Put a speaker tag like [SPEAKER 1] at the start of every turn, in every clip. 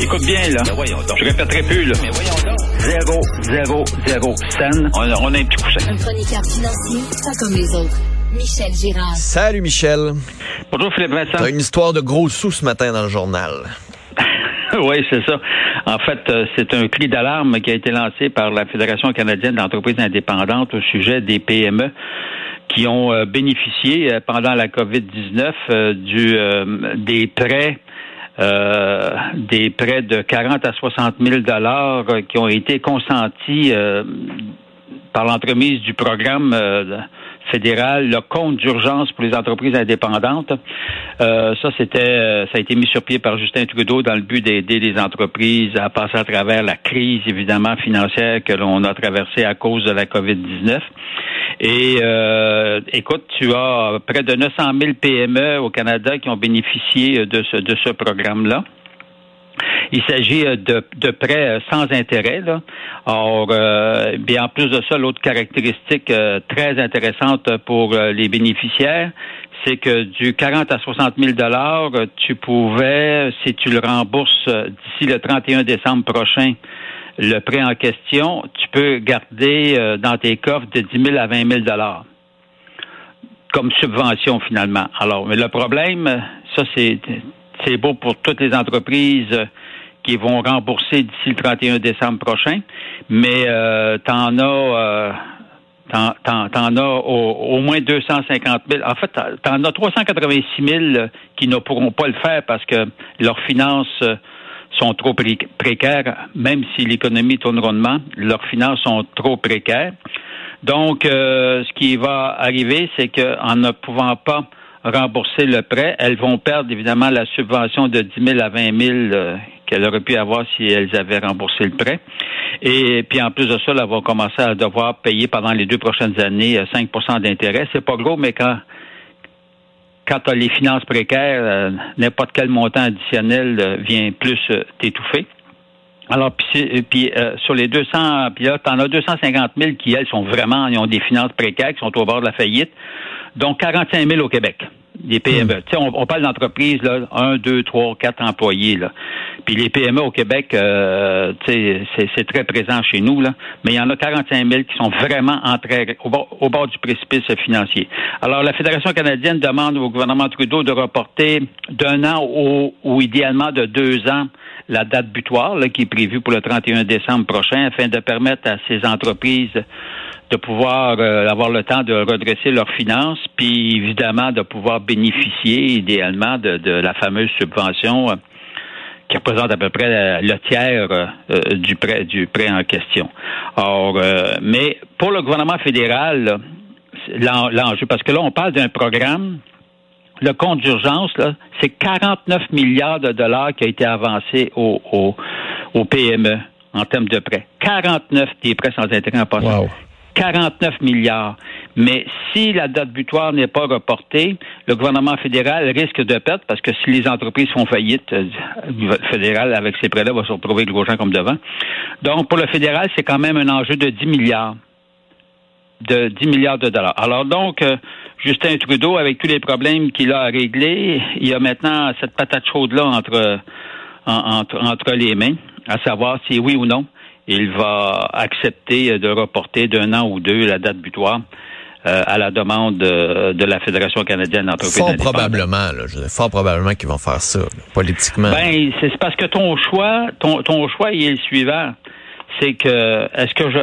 [SPEAKER 1] Écoute bien, là. Je répéterai plus, là. Mais voyons donc. Zéro, zéro, zéro scène. On a, on a un petit coussin.
[SPEAKER 2] Un chroniqueur financier, pas comme les autres. Michel Girard.
[SPEAKER 3] Salut Michel.
[SPEAKER 1] Bonjour, Philippe Vincent.
[SPEAKER 3] T'as une histoire de gros sous ce matin dans le journal.
[SPEAKER 1] oui, c'est ça. En fait, euh, c'est un cri d'alarme qui a été lancé par la Fédération canadienne d'entreprises indépendantes au sujet des PME qui ont euh, bénéficié euh, pendant la COVID-19 du des prêts des prêts de 40 à 60 000 dollars qui ont été consentis par l'entremise du programme fédéral, le compte d'urgence pour les entreprises indépendantes. Euh, ça, c'était, euh, ça a été mis sur pied par Justin Trudeau dans le but d'aider les entreprises à passer à travers la crise, évidemment, financière que l'on a traversée à cause de la COVID-19. Et euh, écoute, tu as près de 900 000 PME au Canada qui ont bénéficié de ce, de ce programme-là. Il s'agit euh, de, de prêts euh, sans intérêt. Là. Or, euh, bien en plus de ça, l'autre caractéristique très intéressante pour les bénéficiaires, c'est que du 40 à 60 000 dollars, tu pouvais, si tu le rembourses d'ici le 31 décembre prochain, le prêt en question, tu peux garder dans tes coffres de 10 000 à 20 000 dollars comme subvention finalement. Alors, mais le problème, ça c'est beau pour toutes les entreprises euh, qui vont rembourser d'ici le 31 décembre prochain, mais euh, as euh, as au, moins 250 000. En fait, t'en as 386 000 qui ne pourront pas le faire parce que leurs finances sont trop précaires, même si l'économie tourne rondement, leurs finances sont trop précaires. Donc, euh, ce qui va arriver, c'est qu'en ne pouvant pas rembourser le prêt, elles vont perdre évidemment la subvention de 10 000 à 20 000 euh, qu'elles auraient pu avoir si elles avaient remboursé le prêt. Et puis en plus de ça, elles vont commencer à devoir payer pendant les deux prochaines années 5% euh, d'intérêt. C'est pas gros, mais quand quand tu les finances précaires, euh, n'importe quel montant additionnel vient plus t'étouffer. Alors, puis, puis sur les 200, puis là, tu en as 250 000 qui, elles, sont vraiment, ils ont des finances précaires, qui sont au bord de la faillite. Donc, 45 000 au Québec des PME. Hmm. On, on, parle d'entreprises, là, un, deux, trois, quatre employés. Là. Puis les PME au Québec, euh, c'est très présent chez nous, là, mais il y en a 45 000 qui sont vraiment entrés au bord, au bord du précipice financier. Alors, la Fédération canadienne demande au gouvernement Trudeau de reporter d'un an ou, ou idéalement de deux ans la date butoir là, qui est prévue pour le 31 décembre prochain afin de permettre à ces entreprises de pouvoir euh, avoir le temps de redresser leurs finances, puis évidemment de pouvoir bénéficier idéalement de, la fameuse subvention euh, qui représente à peu près le tiers euh, du prêt du prêt en question. Or, mais pour le gouvernement fédéral, l'enjeu, parce que là on parle d'un programme, le compte d'urgence, c'est 49 milliards de dollars qui a été avancé au, au, PME en termes de prêts. 49 des prêts sans intérêt en passant. 49 milliards. Mais si la date butoir n'est pas reportée, le gouvernement fédéral risque de perdre parce que si les entreprises font faillite, euh, le fédéral, avec ces prêts-là, va se retrouver gros gens comme devant. Donc, pour le fédéral, c'est quand même un enjeu de 10 milliards. De 10 milliards de dollars. Alors, donc, euh, Justin Trudeau, avec tous les problèmes qu'il a à régler, il a maintenant cette patate chaude-là entre, entre, entre les mains, à savoir si oui ou non il va accepter de reporter d'un an ou deux la date butoir. Euh, à la demande de, la Fédération canadienne d'entreprises.
[SPEAKER 3] Fort probablement, là, je fort probablement qu'ils vont faire ça, politiquement.
[SPEAKER 1] Ben, c'est parce que ton choix, ton, ton choix, il est le suivant. C'est que est-ce que je,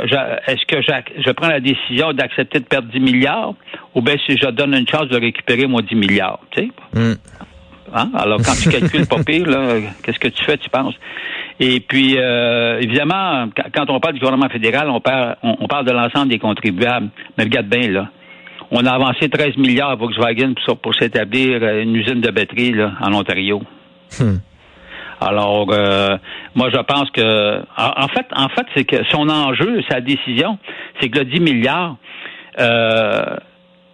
[SPEAKER 1] est-ce que je, prends la décision d'accepter de perdre 10 milliards ou bien si je donne une chance de récupérer mon 10 milliards, tu sais? Hmm. Hein? Alors, quand tu calcules pas pire, qu'est-ce que tu fais, tu penses? Et puis, euh, évidemment, quand on parle du gouvernement fédéral, on parle, on, parle de l'ensemble des contribuables. Mais regarde bien, là. On a avancé 13 milliards à Volkswagen pour, s'établir euh, une usine de batterie là, en Ontario. Hmm. Alors, euh, moi, je pense que, en, fait, en fait, c'est que son enjeu, sa décision, c'est que le 10 milliards, euh,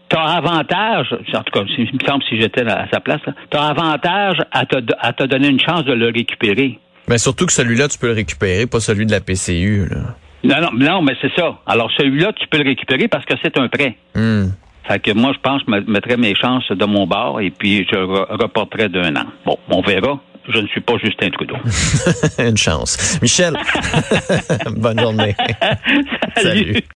[SPEAKER 1] tu as avantage, en tout cas, il me semble si j'étais à sa place, tu as avantage à te, à te donner une chance de le récupérer.
[SPEAKER 3] Mais surtout que celui-là, tu peux le récupérer, pas celui de la PCU. Là.
[SPEAKER 1] Non, non, non, mais c'est ça. Alors, celui-là, tu peux le récupérer parce que c'est un prêt.
[SPEAKER 3] Hmm.
[SPEAKER 1] Fait que moi, je pense que je mettrais mes chances de mon bord et puis je reporterai d'un an. Bon, on verra. je ne suis pas Justin Trudeau.
[SPEAKER 3] Une chance. Michel, bonne journée.
[SPEAKER 1] Salut.